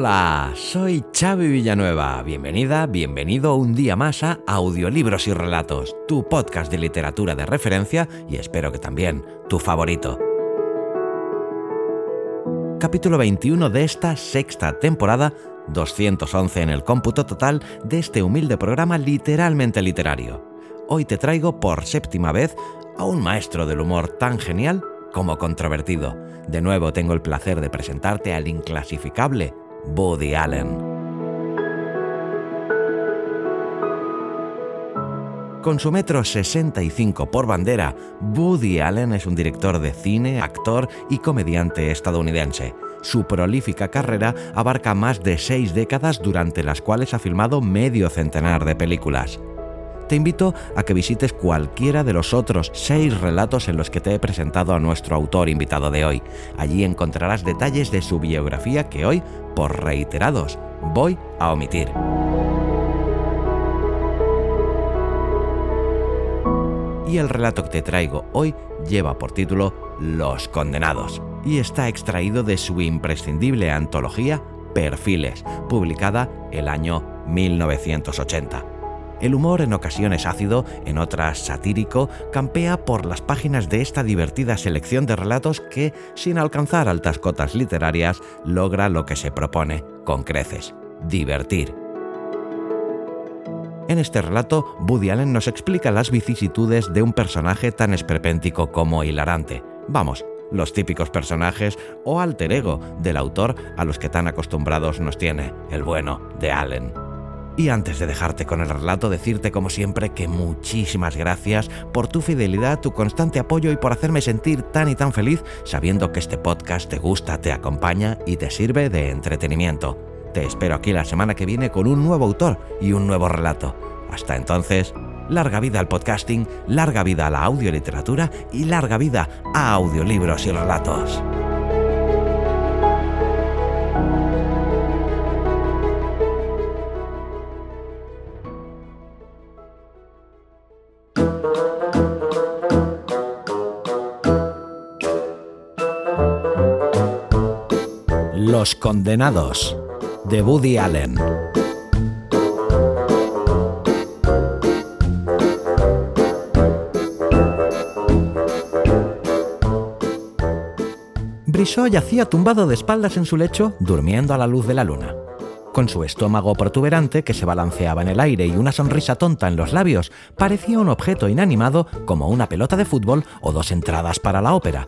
Hola, soy Xavi Villanueva. Bienvenida, bienvenido un día más a Audiolibros y Relatos, tu podcast de literatura de referencia y espero que también tu favorito. Capítulo 21 de esta sexta temporada, 211 en el cómputo total de este humilde programa literalmente literario. Hoy te traigo por séptima vez a un maestro del humor tan genial como controvertido. De nuevo tengo el placer de presentarte al inclasificable Woody Allen. Con su metro 65 por bandera, Woody Allen es un director de cine, actor y comediante estadounidense. Su prolífica carrera abarca más de seis décadas durante las cuales ha filmado medio centenar de películas. Te invito a que visites cualquiera de los otros seis relatos en los que te he presentado a nuestro autor invitado de hoy. Allí encontrarás detalles de su biografía que hoy, por reiterados, voy a omitir. Y el relato que te traigo hoy lleva por título Los Condenados y está extraído de su imprescindible antología Perfiles, publicada el año 1980. El humor en ocasiones ácido, en otras satírico, campea por las páginas de esta divertida selección de relatos que, sin alcanzar altas cotas literarias, logra lo que se propone, con creces, divertir. En este relato, Woody Allen nos explica las vicisitudes de un personaje tan esperpéntico como hilarante. Vamos, los típicos personajes o alter ego del autor a los que tan acostumbrados nos tiene, el bueno de Allen. Y antes de dejarte con el relato, decirte como siempre que muchísimas gracias por tu fidelidad, tu constante apoyo y por hacerme sentir tan y tan feliz sabiendo que este podcast te gusta, te acompaña y te sirve de entretenimiento. Te espero aquí la semana que viene con un nuevo autor y un nuevo relato. Hasta entonces, larga vida al podcasting, larga vida a la audioliteratura y larga vida a audiolibros y relatos. Los Condenados, de Woody Allen. Brissot yacía tumbado de espaldas en su lecho, durmiendo a la luz de la luna. Con su estómago protuberante que se balanceaba en el aire y una sonrisa tonta en los labios, parecía un objeto inanimado como una pelota de fútbol o dos entradas para la ópera.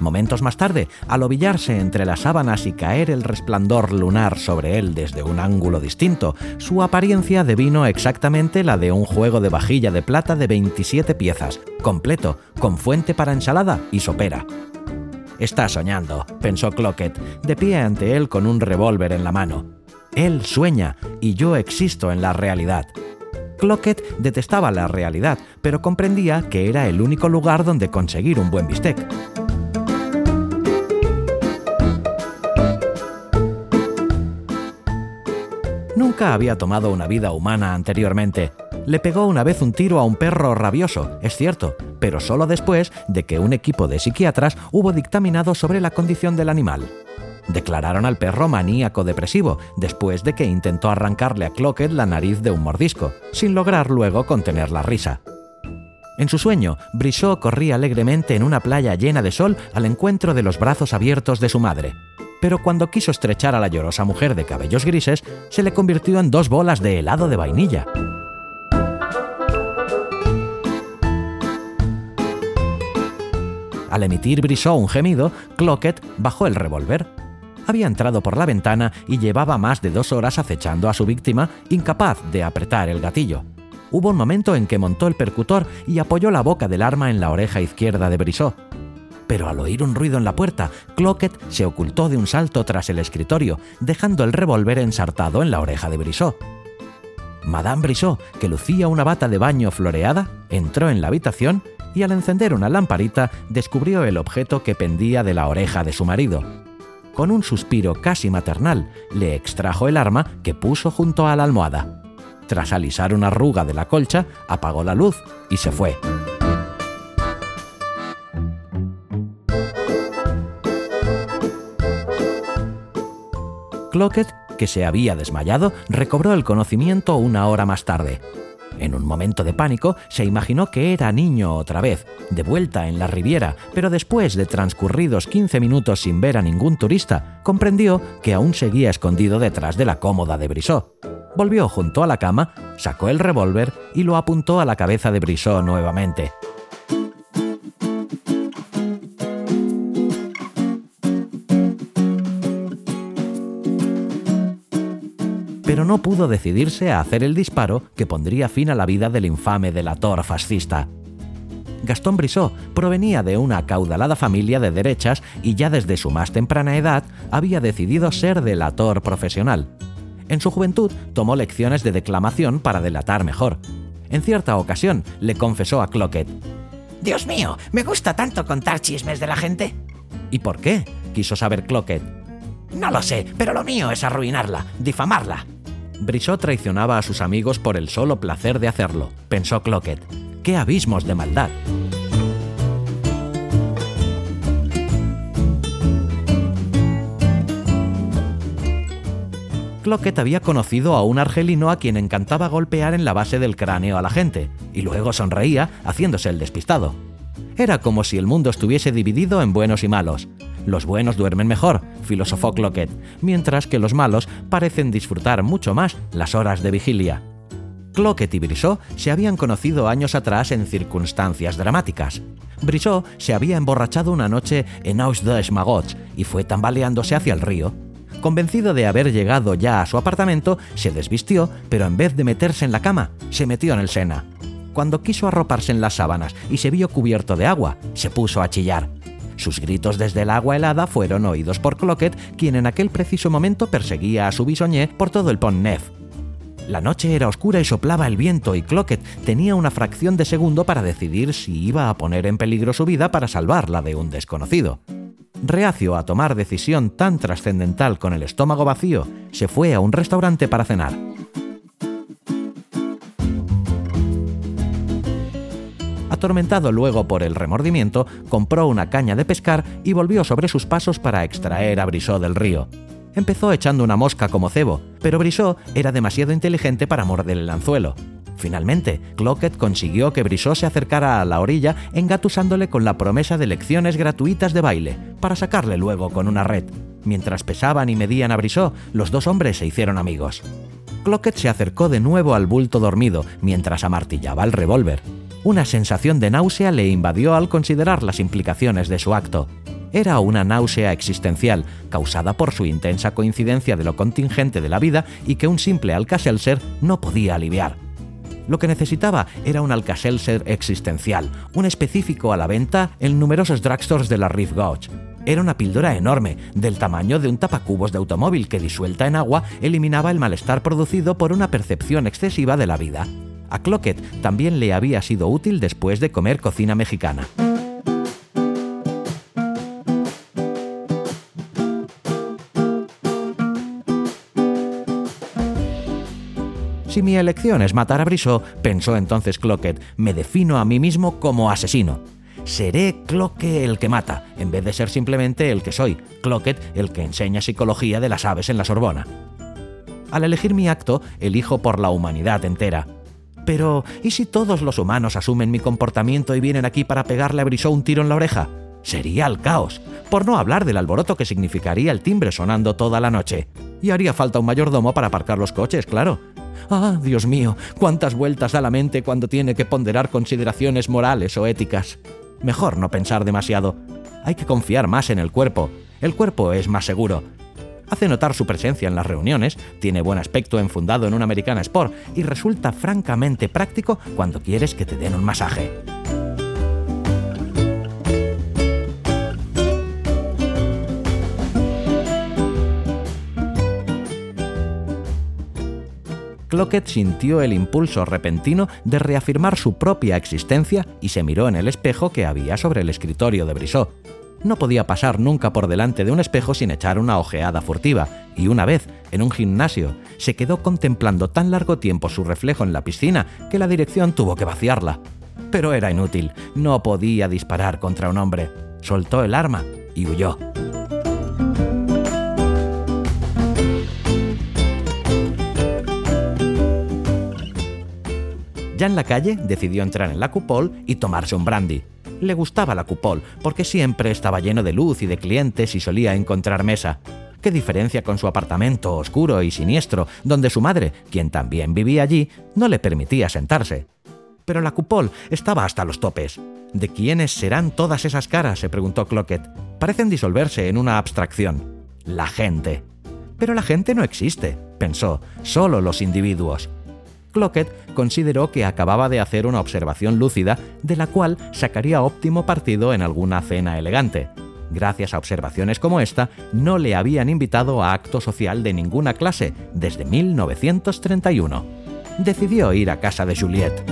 Momentos más tarde, al ovillarse entre las sábanas y caer el resplandor lunar sobre él desde un ángulo distinto, su apariencia devino exactamente la de un juego de vajilla de plata de 27 piezas, completo, con fuente para ensalada y sopera. Está soñando, pensó Clocket, de pie ante él con un revólver en la mano. Él sueña y yo existo en la realidad. Clocket detestaba la realidad, pero comprendía que era el único lugar donde conseguir un buen bistec. Había tomado una vida humana anteriormente. Le pegó una vez un tiro a un perro rabioso, es cierto, pero solo después de que un equipo de psiquiatras hubo dictaminado sobre la condición del animal. Declararon al perro maníaco depresivo, después de que intentó arrancarle a Clocket la nariz de un mordisco, sin lograr luego contener la risa. En su sueño, Brissot corría alegremente en una playa llena de sol al encuentro de los brazos abiertos de su madre pero cuando quiso estrechar a la llorosa mujer de cabellos grises, se le convirtió en dos bolas de helado de vainilla. Al emitir Brissot un gemido, Clocket bajó el revólver. Había entrado por la ventana y llevaba más de dos horas acechando a su víctima, incapaz de apretar el gatillo. Hubo un momento en que montó el percutor y apoyó la boca del arma en la oreja izquierda de Brissot. Pero al oír un ruido en la puerta, Cloquet se ocultó de un salto tras el escritorio, dejando el revólver ensartado en la oreja de Brissot. Madame Brissot, que lucía una bata de baño floreada, entró en la habitación y al encender una lamparita descubrió el objeto que pendía de la oreja de su marido. Con un suspiro casi maternal, le extrajo el arma que puso junto a la almohada. Tras alisar una arruga de la colcha, apagó la luz y se fue. Cloquet, que se había desmayado, recobró el conocimiento una hora más tarde. En un momento de pánico, se imaginó que era niño otra vez, de vuelta en la Riviera, pero después de transcurridos 15 minutos sin ver a ningún turista, comprendió que aún seguía escondido detrás de la cómoda de Brissot. Volvió junto a la cama, sacó el revólver y lo apuntó a la cabeza de Brissot nuevamente. No pudo decidirse a hacer el disparo que pondría fin a la vida del infame delator fascista. Gastón Brissot provenía de una acaudalada familia de derechas y ya desde su más temprana edad había decidido ser delator profesional. En su juventud tomó lecciones de declamación para delatar mejor. En cierta ocasión le confesó a Cloquet: Dios mío, me gusta tanto contar chismes de la gente. ¿Y por qué? quiso saber Cloquet. No lo sé, pero lo mío es arruinarla, difamarla. Brissot traicionaba a sus amigos por el solo placer de hacerlo, pensó Cloquet. ¡Qué abismos de maldad! Cloquet había conocido a un argelino a quien encantaba golpear en la base del cráneo a la gente, y luego sonreía haciéndose el despistado. Era como si el mundo estuviese dividido en buenos y malos, los buenos duermen mejor, filosofó Cloquet, mientras que los malos parecen disfrutar mucho más las horas de vigilia. Cloquet y Brissot se habían conocido años atrás en circunstancias dramáticas. Brissot se había emborrachado una noche en Aus des Magots y fue tambaleándose hacia el río. Convencido de haber llegado ya a su apartamento, se desvistió, pero en vez de meterse en la cama, se metió en el Sena. Cuando quiso arroparse en las sábanas y se vio cubierto de agua, se puso a chillar. Sus gritos desde el agua helada fueron oídos por Cloquet, quien en aquel preciso momento perseguía a su bisoñé por todo el Pont Neuf. La noche era oscura y soplaba el viento y Cloquet tenía una fracción de segundo para decidir si iba a poner en peligro su vida para salvarla de un desconocido. Reacio a tomar decisión tan trascendental con el estómago vacío, se fue a un restaurante para cenar. Atormentado luego por el remordimiento, compró una caña de pescar y volvió sobre sus pasos para extraer a Brissot del río. Empezó echando una mosca como cebo, pero Brissot era demasiado inteligente para morder el anzuelo. Finalmente, Cloquet consiguió que Brissot se acercara a la orilla engatusándole con la promesa de lecciones gratuitas de baile, para sacarle luego con una red. Mientras pesaban y medían a Brissot, los dos hombres se hicieron amigos. Cloquet se acercó de nuevo al bulto dormido mientras amartillaba el revólver. Una sensación de náusea le invadió al considerar las implicaciones de su acto. Era una náusea existencial, causada por su intensa coincidencia de lo contingente de la vida y que un simple Alka-Seltzer no podía aliviar. Lo que necesitaba era un Alka-Seltzer existencial, un específico a la venta en numerosos drugstores de la Rive Gauche. Era una píldora enorme, del tamaño de un tapacubos de automóvil que disuelta en agua eliminaba el malestar producido por una percepción excesiva de la vida. A Cloquet también le había sido útil después de comer cocina mexicana. Si mi elección es matar a Brissot, pensó entonces Cloquet, me defino a mí mismo como asesino. Seré Cloquet el que mata, en vez de ser simplemente el que soy, Cloquet el que enseña psicología de las aves en la Sorbona. Al elegir mi acto, elijo por la humanidad entera. Pero, ¿y si todos los humanos asumen mi comportamiento y vienen aquí para pegarle a Brissot un tiro en la oreja? Sería el caos, por no hablar del alboroto que significaría el timbre sonando toda la noche. Y haría falta un mayordomo para aparcar los coches, claro. Ah, Dios mío, cuántas vueltas da la mente cuando tiene que ponderar consideraciones morales o éticas. Mejor no pensar demasiado. Hay que confiar más en el cuerpo. El cuerpo es más seguro Hace notar su presencia en las reuniones, tiene buen aspecto enfundado en una americana sport y resulta francamente práctico cuando quieres que te den un masaje. Clockett sintió el impulso repentino de reafirmar su propia existencia y se miró en el espejo que había sobre el escritorio de Brissot. No podía pasar nunca por delante de un espejo sin echar una ojeada furtiva, y una vez, en un gimnasio, se quedó contemplando tan largo tiempo su reflejo en la piscina que la dirección tuvo que vaciarla. Pero era inútil, no podía disparar contra un hombre. Soltó el arma y huyó. Ya en la calle decidió entrar en la cupol y tomarse un brandy. Le gustaba la cupol porque siempre estaba lleno de luz y de clientes y solía encontrar mesa. ¿Qué diferencia con su apartamento oscuro y siniestro, donde su madre, quien también vivía allí, no le permitía sentarse? Pero la cupol estaba hasta los topes. ¿De quiénes serán todas esas caras? se preguntó Cloquet. Parecen disolverse en una abstracción. La gente. Pero la gente no existe, pensó, solo los individuos. Cloquet consideró que acababa de hacer una observación lúcida de la cual sacaría óptimo partido en alguna cena elegante. Gracias a observaciones como esta, no le habían invitado a acto social de ninguna clase desde 1931. Decidió ir a casa de Juliette.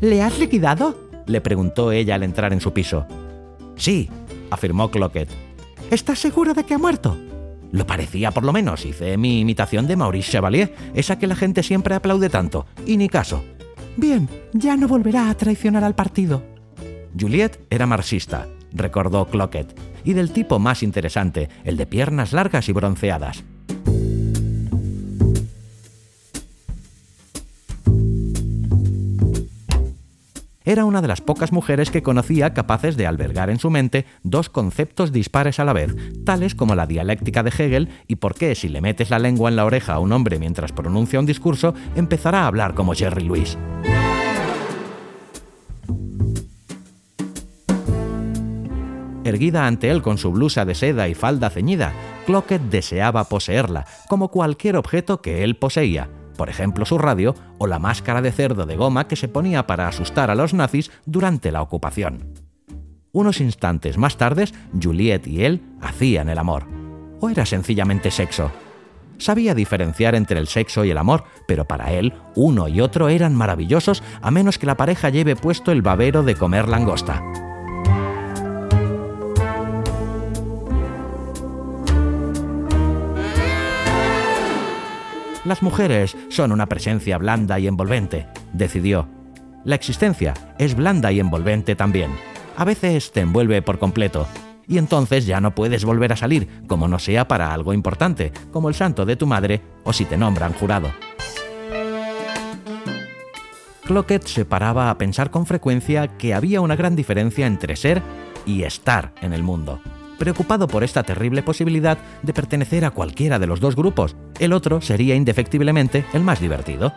¿Le has liquidado? le preguntó ella al entrar en su piso. Sí, afirmó Cloquet. ¿Estás seguro de que ha muerto? Lo parecía por lo menos. Hice mi imitación de Maurice Chevalier, esa que la gente siempre aplaude tanto. Y ni caso. Bien, ya no volverá a traicionar al partido. Juliette era marxista, recordó Cloquet, y del tipo más interesante, el de piernas largas y bronceadas. Era una de las pocas mujeres que conocía capaces de albergar en su mente dos conceptos dispares a la vez, tales como la dialéctica de Hegel y por qué si le metes la lengua en la oreja a un hombre mientras pronuncia un discurso, empezará a hablar como Jerry Lewis. Erguida ante él con su blusa de seda y falda ceñida, Cloquet deseaba poseerla, como cualquier objeto que él poseía, por ejemplo su radio o la máscara de cerdo de goma que se ponía para asustar a los nazis durante la ocupación. Unos instantes más tarde, Juliet y él hacían el amor. ¿O era sencillamente sexo? Sabía diferenciar entre el sexo y el amor, pero para él uno y otro eran maravillosos a menos que la pareja lleve puesto el babero de comer langosta. Las mujeres son una presencia blanda y envolvente, decidió. La existencia es blanda y envolvente también. A veces te envuelve por completo, y entonces ya no puedes volver a salir, como no sea para algo importante, como el santo de tu madre o si te nombran jurado. Cloquet se paraba a pensar con frecuencia que había una gran diferencia entre ser y estar en el mundo preocupado por esta terrible posibilidad de pertenecer a cualquiera de los dos grupos. El otro sería indefectiblemente el más divertido.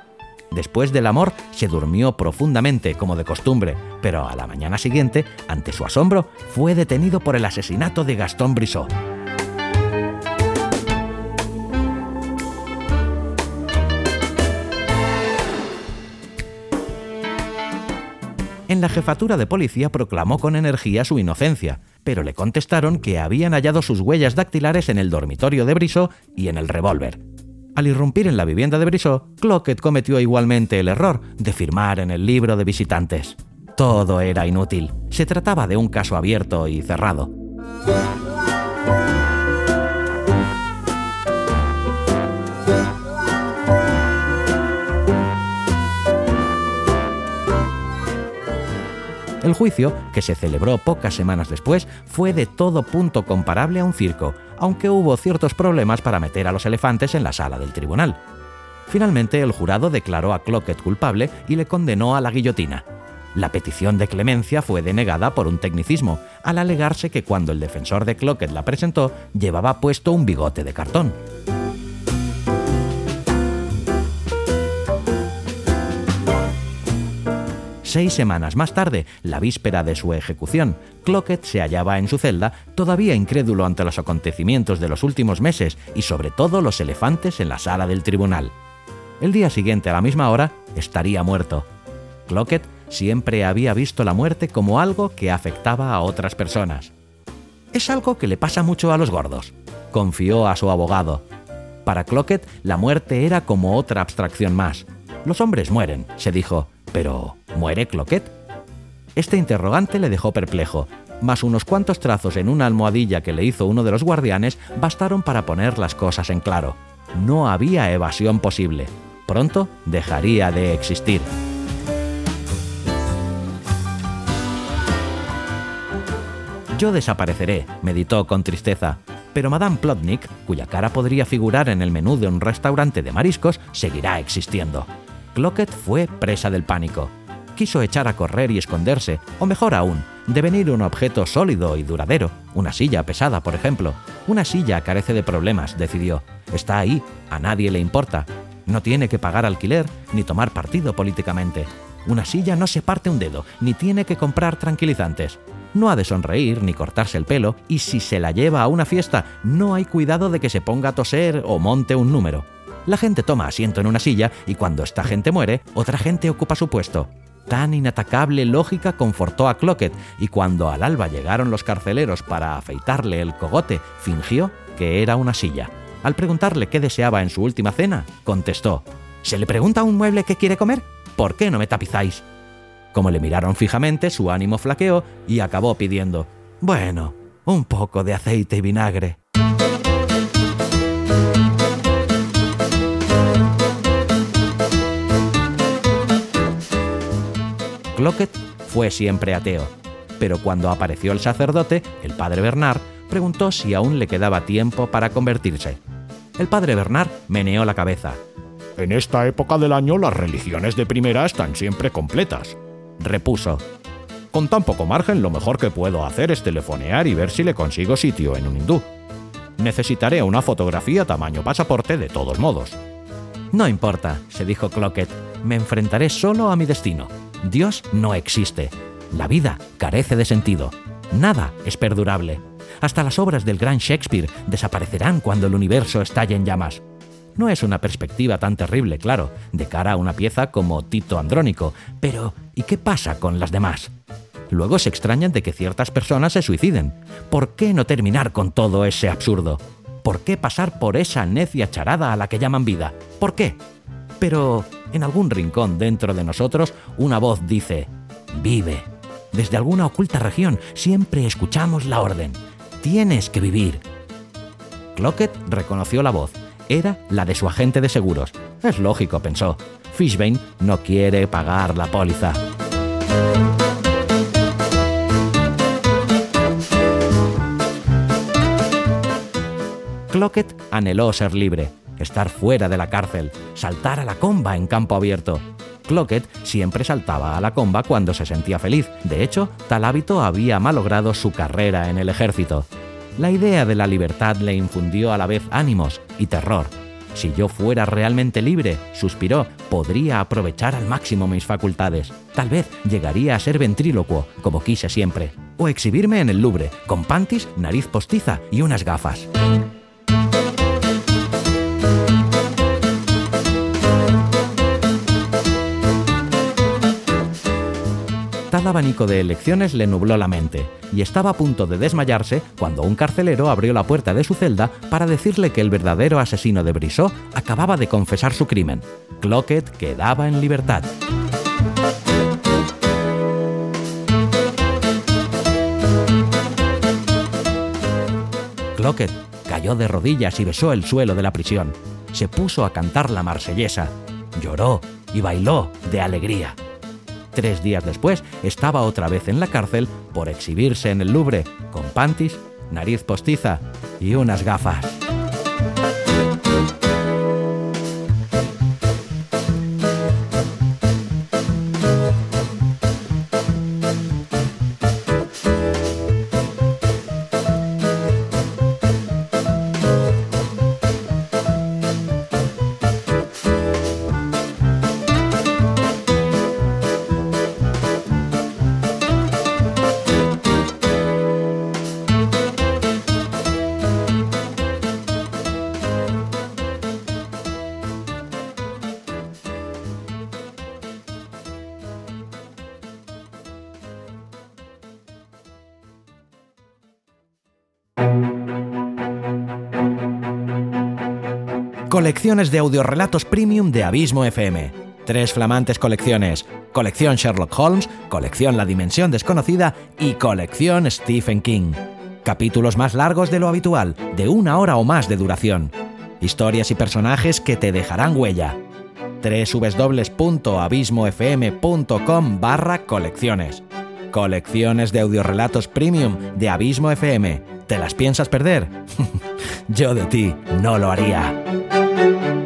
Después del amor, se durmió profundamente, como de costumbre, pero a la mañana siguiente, ante su asombro, fue detenido por el asesinato de Gastón Brissot. En la jefatura de policía proclamó con energía su inocencia, pero le contestaron que habían hallado sus huellas dactilares en el dormitorio de Brissot y en el revólver. Al irrumpir en la vivienda de Brissot, Cloquet cometió igualmente el error de firmar en el libro de visitantes. Todo era inútil. Se trataba de un caso abierto y cerrado. El juicio, que se celebró pocas semanas después, fue de todo punto comparable a un circo, aunque hubo ciertos problemas para meter a los elefantes en la sala del tribunal. Finalmente, el jurado declaró a Cloquet culpable y le condenó a la guillotina. La petición de clemencia fue denegada por un tecnicismo, al alegarse que cuando el defensor de Cloquet la presentó, llevaba puesto un bigote de cartón. Seis semanas más tarde, la víspera de su ejecución, Cloquet se hallaba en su celda, todavía incrédulo ante los acontecimientos de los últimos meses y sobre todo los elefantes en la sala del tribunal. El día siguiente a la misma hora estaría muerto. Cloquet siempre había visto la muerte como algo que afectaba a otras personas. Es algo que le pasa mucho a los gordos, confió a su abogado. Para Clockett, la muerte era como otra abstracción más. Los hombres mueren, se dijo, pero ¿muere Clockett? Este interrogante le dejó perplejo, mas unos cuantos trazos en una almohadilla que le hizo uno de los guardianes bastaron para poner las cosas en claro. No había evasión posible. Pronto dejaría de existir. Yo desapareceré, meditó con tristeza, pero Madame Plotnik, cuya cara podría figurar en el menú de un restaurante de mariscos, seguirá existiendo. Clockett fue presa del pánico. Quiso echar a correr y esconderse, o mejor aún, devenir un objeto sólido y duradero, una silla pesada, por ejemplo. Una silla carece de problemas, decidió. Está ahí, a nadie le importa. No tiene que pagar alquiler ni tomar partido políticamente. Una silla no se parte un dedo, ni tiene que comprar tranquilizantes no ha de sonreír ni cortarse el pelo, y si se la lleva a una fiesta, no hay cuidado de que se ponga a toser o monte un número. La gente toma asiento en una silla y cuando esta gente muere, otra gente ocupa su puesto. Tan inatacable lógica confortó a Clockett y cuando al alba llegaron los carceleros para afeitarle el cogote, fingió que era una silla. Al preguntarle qué deseaba en su última cena, contestó, ¿Se le pregunta a un mueble qué quiere comer? ¿Por qué no me tapizáis? Como le miraron fijamente, su ánimo flaqueó y acabó pidiendo, Bueno, un poco de aceite y vinagre. Cloquet fue siempre ateo, pero cuando apareció el sacerdote, el padre Bernard, preguntó si aún le quedaba tiempo para convertirse. El padre Bernard meneó la cabeza. En esta época del año las religiones de primera están siempre completas repuso. Con tan poco margen, lo mejor que puedo hacer es telefonear y ver si le consigo sitio en un hindú. Necesitaré una fotografía tamaño pasaporte de todos modos. No importa, se dijo Clockett, me enfrentaré solo a mi destino. Dios no existe. La vida carece de sentido. Nada es perdurable. Hasta las obras del gran Shakespeare desaparecerán cuando el universo estalle en llamas. No es una perspectiva tan terrible, claro, de cara a una pieza como Tito Andrónico, pero ¿y qué pasa con las demás? Luego se extrañan de que ciertas personas se suiciden. ¿Por qué no terminar con todo ese absurdo? ¿Por qué pasar por esa necia charada a la que llaman vida? ¿Por qué? Pero en algún rincón dentro de nosotros una voz dice, vive. Desde alguna oculta región siempre escuchamos la orden. Tienes que vivir. Clockett reconoció la voz era la de su agente de seguros. Es lógico, pensó. Fishbane no quiere pagar la póliza. Clockett anheló ser libre, estar fuera de la cárcel, saltar a la comba en campo abierto. Clockett siempre saltaba a la comba cuando se sentía feliz. De hecho, tal hábito había malogrado su carrera en el ejército. La idea de la libertad le infundió a la vez ánimos y terror. Si yo fuera realmente libre, suspiró, podría aprovechar al máximo mis facultades. Tal vez llegaría a ser ventrílocuo, como quise siempre. O exhibirme en el Louvre, con panties, nariz postiza y unas gafas. Tal abanico de elecciones le nubló la mente, y estaba a punto de desmayarse cuando un carcelero abrió la puerta de su celda para decirle que el verdadero asesino de Brissot acababa de confesar su crimen. Clockett quedaba en libertad. Clockett cayó de rodillas y besó el suelo de la prisión. Se puso a cantar la marsellesa. Lloró y bailó de alegría. Tres días después estaba otra vez en la cárcel por exhibirse en el Louvre con panties, nariz postiza y unas gafas. Colecciones de audiorelatos premium de Abismo FM. Tres flamantes colecciones. Colección Sherlock Holmes, colección La Dimensión Desconocida y colección Stephen King. Capítulos más largos de lo habitual, de una hora o más de duración. Historias y personajes que te dejarán huella. www.abismofm.com barra colecciones. Colecciones de audiorelatos premium de Abismo FM. ¿Te las piensas perder? Yo de ti no lo haría. Thank you.